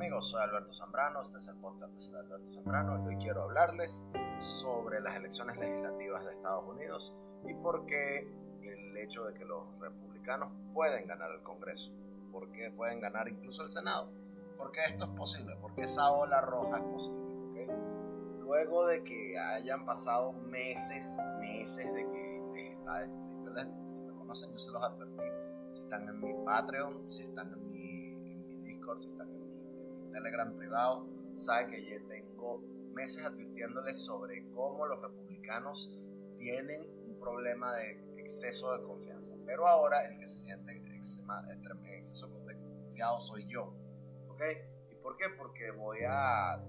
amigos, soy Alberto Zambrano, este es el podcast de Alberto Zambrano y hoy quiero hablarles sobre las elecciones legislativas de Estados Unidos y por qué el hecho de que los republicanos pueden ganar el Congreso, por qué pueden ganar incluso el Senado, por qué esto es posible, por qué esa ola roja es posible. Luego de que hayan pasado meses, meses de que les está, si me conocen yo se los advertí, si están en mi Patreon, si están en mi, en mi Discord, si están en Telegram privado, sabe que ya tengo meses advirtiéndoles sobre cómo los republicanos tienen un problema de exceso de confianza. Pero ahora el que se siente en exceso de confiado soy yo. ¿Ok? ¿Y por qué? Porque voy a,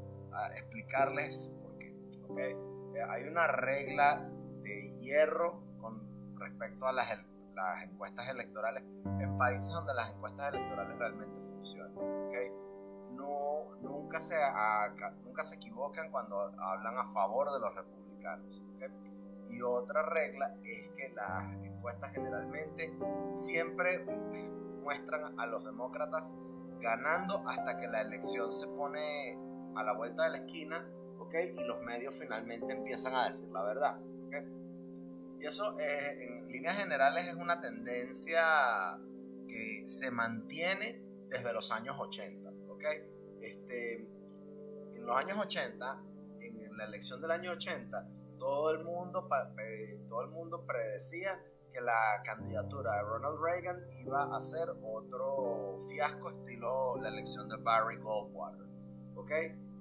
explicarles por qué. Eh, hay una regla de hierro con respecto a las, las encuestas electorales en países donde las encuestas electorales realmente funcionan. ¿Ok? nunca, se, nunca se equivocan cuando hablan a favor de los republicanos. Y otra regla es que las encuestas generalmente siempre muestran a los demócratas ganando hasta que la elección se pone a la vuelta de la esquina, Y los medios finalmente empiezan a decir la verdad, Y eso eh, en líneas generales es una tendencia que se mantiene desde los años 80, ¿ok? Este, en los años 80, en la elección del año 80, todo el mundo, todo el mundo predecía que la candidatura de Ronald Reagan iba a ser otro fiasco estilo la elección de Barry Goldwater, ¿ok?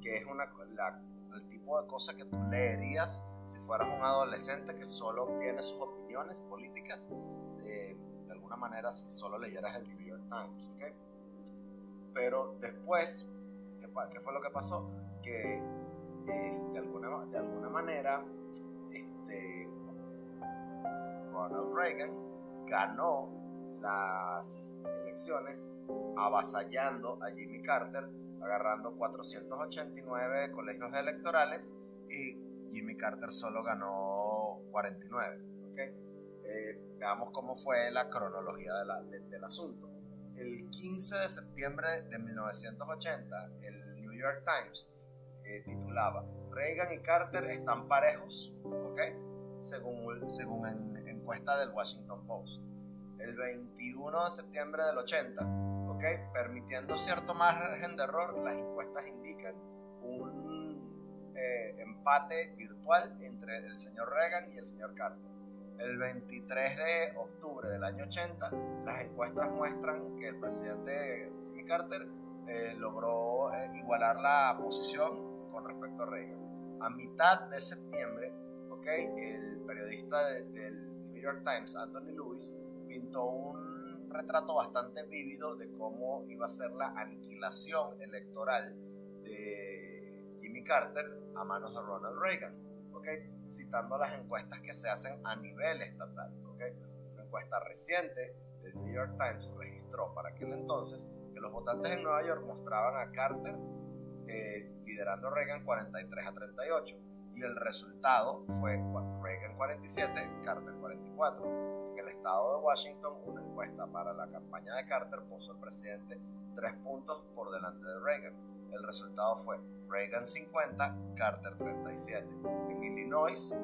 Que es una, el tipo de cosa que tú leerías si fueras un adolescente que solo tiene sus opiniones políticas, eh, de alguna manera si solo leyeras el New York Times, ¿ok? Pero después ¿Qué fue lo que pasó? Que de, alguna, de alguna manera este, Ronald Reagan ganó las elecciones avasallando a Jimmy Carter, agarrando 489 colegios electorales y Jimmy Carter solo ganó 49. Eh, veamos cómo fue la cronología del asunto el 15 de septiembre de 1980, el New York Times eh, titulaba Reagan y Carter están parejos, ¿ok? Según, según en, encuesta del Washington Post. El 21 de septiembre del 80, ¿ok? Permitiendo cierto margen de error, las encuestas indican un eh, empate virtual entre el señor Reagan y el señor Carter el 23 de octubre del año 80, las encuestas muestran que el presidente Jimmy Carter eh, logró eh, igualar la posición con respecto a Reagan. A mitad de septiembre, okay, el periodista del New York Times, Anthony Lewis, pintó un retrato bastante vívido de cómo iba a ser la aniquilación electoral de Jimmy Carter a manos de Ronald Reagan citando las encuestas que se hacen a nivel estatal. Una encuesta reciente del New York Times registró para aquel entonces que los votantes en Nueva York mostraban a Carter eh, liderando Reagan 43 a 38 y el resultado fue Reagan 47, Carter 44. En el estado de Washington, una encuesta para la campaña de Carter puso al presidente tres puntos por delante de Reagan. El resultado fue Reagan 50, Carter 37. En Illinois,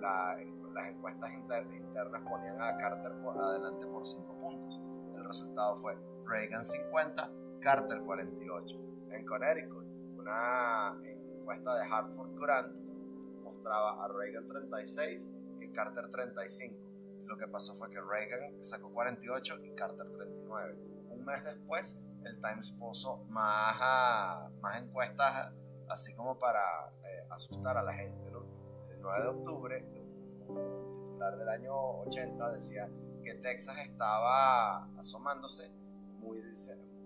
las encuestas internas ponían a Carter por adelante por 5 puntos. El resultado fue Reagan 50, Carter 48. En Connecticut, una encuesta de Hartford Courant mostraba a Reagan 36 y Carter 35. Lo que pasó fue que Reagan sacó 48 y Carter 39. Un mes después, el Times puso más, más encuestas así como para eh, asustar a la gente. El 9 de octubre, un titular del año 80 decía que Texas estaba asomándose muy de,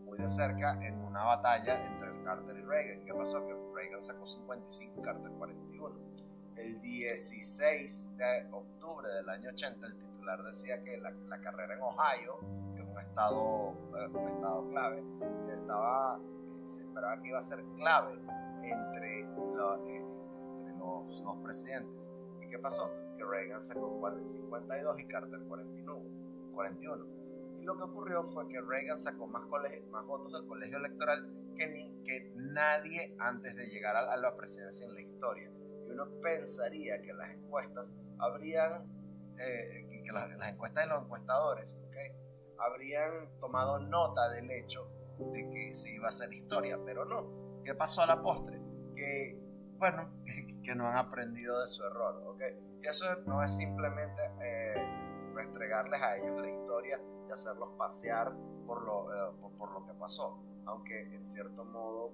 muy de cerca en una batalla entre Carter y Reagan. ¿Qué pasó? Que Reagan sacó 55 y Carter 41. El 16 de octubre del año 80 el titular decía que la, carrera en Ohio un estado, eh, un estado clave, estaba, se esperaba que iba a ser clave entre, eh, los dos presidentes. ¿Y qué pasó? Que Reagan sacó 52 y Carter 49. 41. Y lo que ocurrió fue que Reagan sacó más, votos del colegio electoral que, que nadie antes de llegar a, la presidencia en la historia. Uno pensaría que las encuestas habrían, eh, que las, encuestas de los encuestadores, ¿okay? habrían tomado nota del hecho de que se iba a hacer historia, pero no. ¿Qué pasó a la postre? Que, bueno, que, no han aprendido de su error, ¿ok? Y eso no es simplemente eh, restregarles a ellos la historia y hacerlos pasear por lo, eh, por, lo que pasó, aunque en cierto modo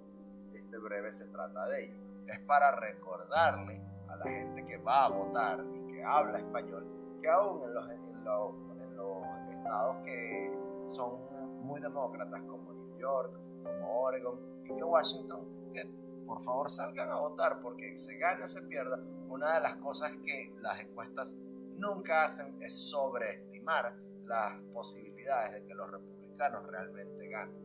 este breve se trata de ello. Es para recordarle a la gente que va a votar y que habla español que aún en los, estados que son muy demócratas como New York, como Oregon y que Washington, que por favor salgan a votar porque se gane o se pierda. Una de las cosas que las encuestas nunca hacen es sobreestimar las posibilidades de que los republicanos realmente ganen.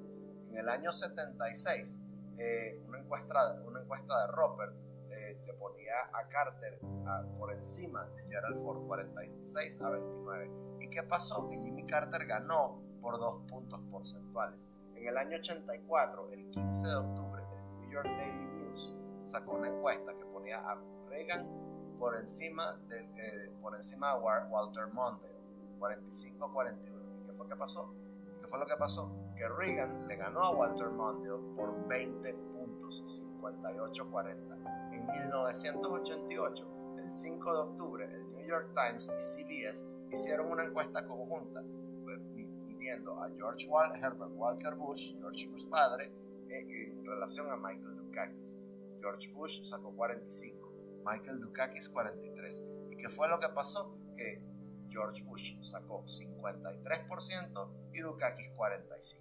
En el año 76, eh, una, encuesta, una encuesta de Roper eh, le ponía a Carter por encima de Gerald Ford 46 a 29. ¿Y qué pasó? Que Jimmy Carter ganó por dos puntos porcentuales. En el año 84, el 15 de octubre, el New York Daily News sacó una encuesta que ponía a Reagan por encima de, eh, por encima de Walter Mondale, 45 a 41. ¿Y qué fue que pasó? ¿Qué fue lo que pasó? Que Reagan le ganó a Walter Mondale por 20 puntos, 58 a 40. En 1988, el 5 de octubre, el New York Times y CBS hicieron una encuesta conjunta a George Herbert Walker Bush, George Bush padre, eh, en relación a Michael Dukakis. George Bush sacó 45, Michael Dukakis 43. ¿Y qué fue lo que pasó? Que George Bush sacó 53% y Dukakis 45%.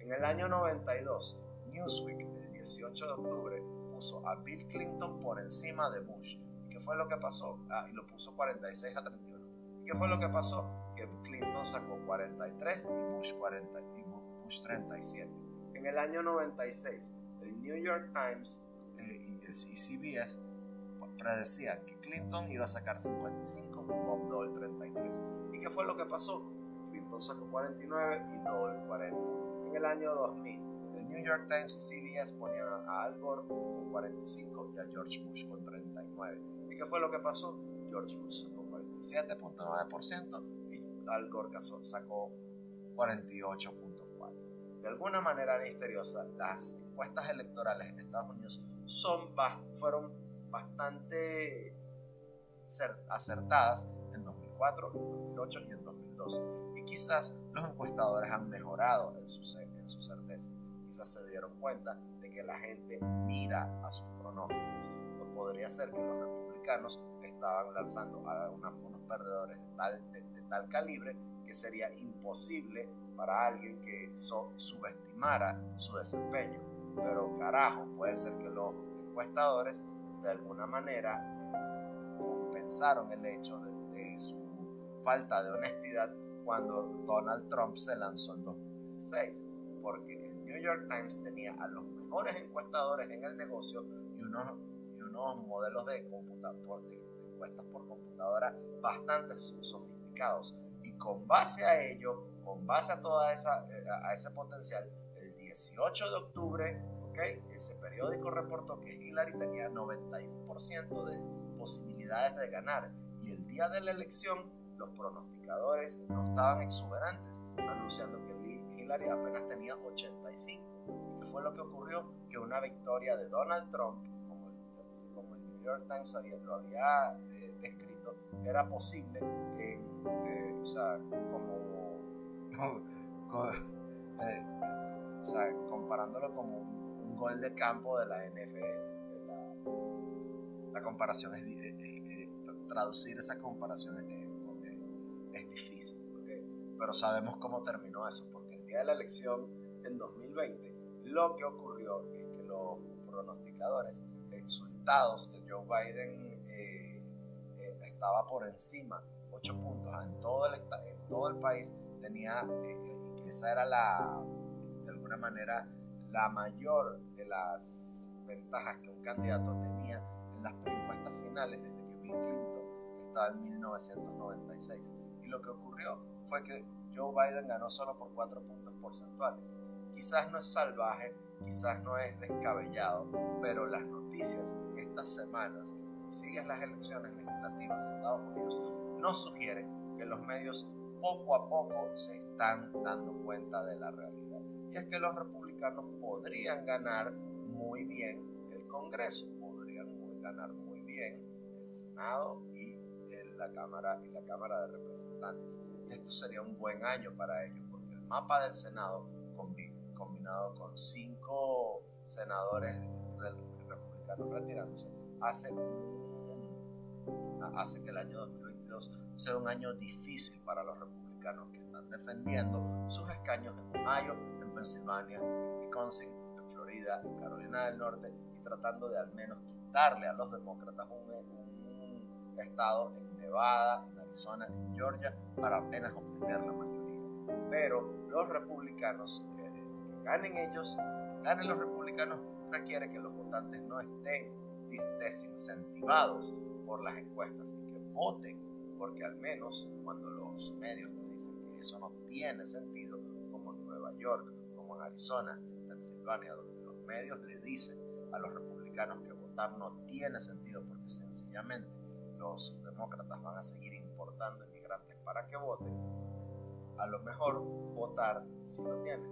En el año 92, Newsweek, el 18 de octubre, puso a Bill Clinton por encima de Bush. ¿Y qué fue lo que pasó? Ah, y lo puso 46 a 31. ¿Y qué fue lo que pasó? Clinton sacó 43 y Bush, 40, y Bush 37. En el año 96, el New York Times eh, y el CBS predecían que Clinton iba a sacar 55 y Bob Dole 33. ¿Y qué fue lo que pasó? Clinton sacó 49 y Dole 40. En el año 2000, el New York Times y CBS ponían a Al Gore con 45 y a George Bush con 39. ¿Y qué fue lo que pasó? George Bush sacó 47.9% al Gore sacó 48.4. De alguna manera misteriosa, las encuestas electorales en Estados Unidos son, fueron bastante acertadas en 2004, en 2008 y en 2012. Y quizás los encuestadores han mejorado en su, en su certeza. Quizás se dieron cuenta de que la gente mira a sus pronósticos. No podría ser que los republicanos estaban lanzando a unos perdedores de tal, de tal calibre que sería imposible para alguien que subestimara su desempeño. Pero carajo, puede ser que los encuestadores de alguna manera compensaron el hecho de, su falta de honestidad cuando Donald Trump se lanzó en 2016, porque el New York Times tenía a los mejores encuestadores en el negocio y unos, y unos modelos de, de encuestas por computadora bastante sofisticados. Y con base a ello, con base a toda esa, eh, a ese potencial, el 18 de octubre, ese periódico reportó que Hillary tenía 91% de posibilidades de ganar y el día de la elección los pronosticadores no estaban exuberantes, anunciando que Hillary apenas tenía 85. ¿Y qué fue lo que ocurrió? Que una victoria de Donald Trump, como el, como el New York Times lo había eh, descrito, era posible en eh, o sea, como, eh, o sea, comparándolo como un, gol de campo de la NFL. La, comparación es, traducir esa comparación es, difícil, pero sabemos cómo terminó eso, porque el día de la elección en 2020, lo que ocurrió es que los pronosticadores exultados que Joe Biden eh, estaba por encima puntos en todo el, en todo el país, tenía, eh, que esa era la, de alguna manera, la mayor de las ventajas que un candidato tenía en las encuestas finales desde que Bill Clinton estaba en 1996. Y lo que ocurrió fue que Joe Biden ganó solo por 4 puntos porcentuales. Quizás no es salvaje, quizás no es descabellado, pero las noticias estas semanas, si sigues las elecciones legislativas de Estados Unidos, nos sugieren que los medios poco a poco se están dando cuenta de la realidad. Y es que los republicanos podrían ganar muy bien el Congreso, podrían ganar muy bien el Senado y la Cámara y la Cámara de Representantes. Esto sería un buen año para ellos, porque el mapa del Senado combinado con cinco senadores republicanos retirándose hace, hace que el año 2022 sea un año difícil para los republicanos que están defendiendo sus escaños en Ohio, Pensilvania, en Wisconsin, Florida, Carolina del Norte y tratando de al menos quitarle a los demócratas un, estado en Nevada, en Arizona, en Georgia para apenas obtener la mayoría. Pero los republicanos, que, ganen ellos, que ganen los republicanos, requiere que los votantes no estén desincentivados por las encuestas y que voten, porque al menos cuando los medios te dicen que eso no tiene sentido, como en Nueva York, como en Arizona, en Pensilvania, donde los medios le dicen a los republicanos que votar no tiene sentido porque sencillamente los demócratas van a seguir importando inmigrantes para que voten, a lo mejor votar si lo tienen.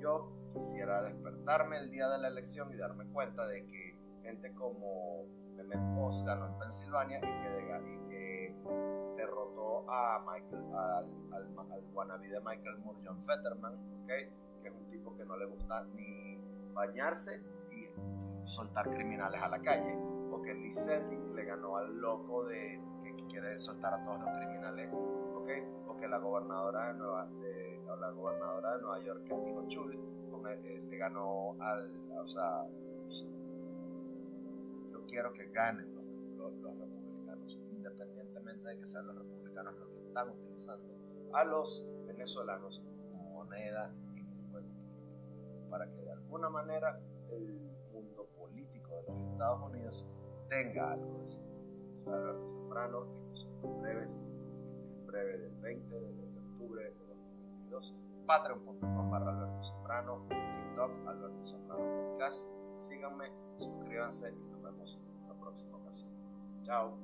Yo quisiera despertarme el día de la elección y darme cuenta de que gente como Mehmet Oz ganó en Pensilvania y que, y que derrotó a Michael, al, al, al, wannabe de Michael Moore, John Fetterman, ¿okay? Que es un tipo que no le gusta ni bañarse y soltar criminales a la calle, o que Lee Selden le ganó al loco de que quiere soltar a todos los criminales, ¿okay? o que la gobernadora de Nueva, de, la gobernadora de Nueva York, Kathy Hochul, eh, le ganó al, o sea, yo quiero que ganen los, los, republicanos, independientemente de que sean los republicanos los que están utilizando a los venezolanos como moneda para que de alguna manera el mundo político de los Estados Unidos tenga algo de sí. Soy Alberto Zambrano, estos son los breves, este es breve del 20 de octubre de 2022, patreon.com barra Alberto Zambrano, TikTok Alberto Zambrano síganme, suscríbanse y nos vemos en la próxima ocasión. Chao.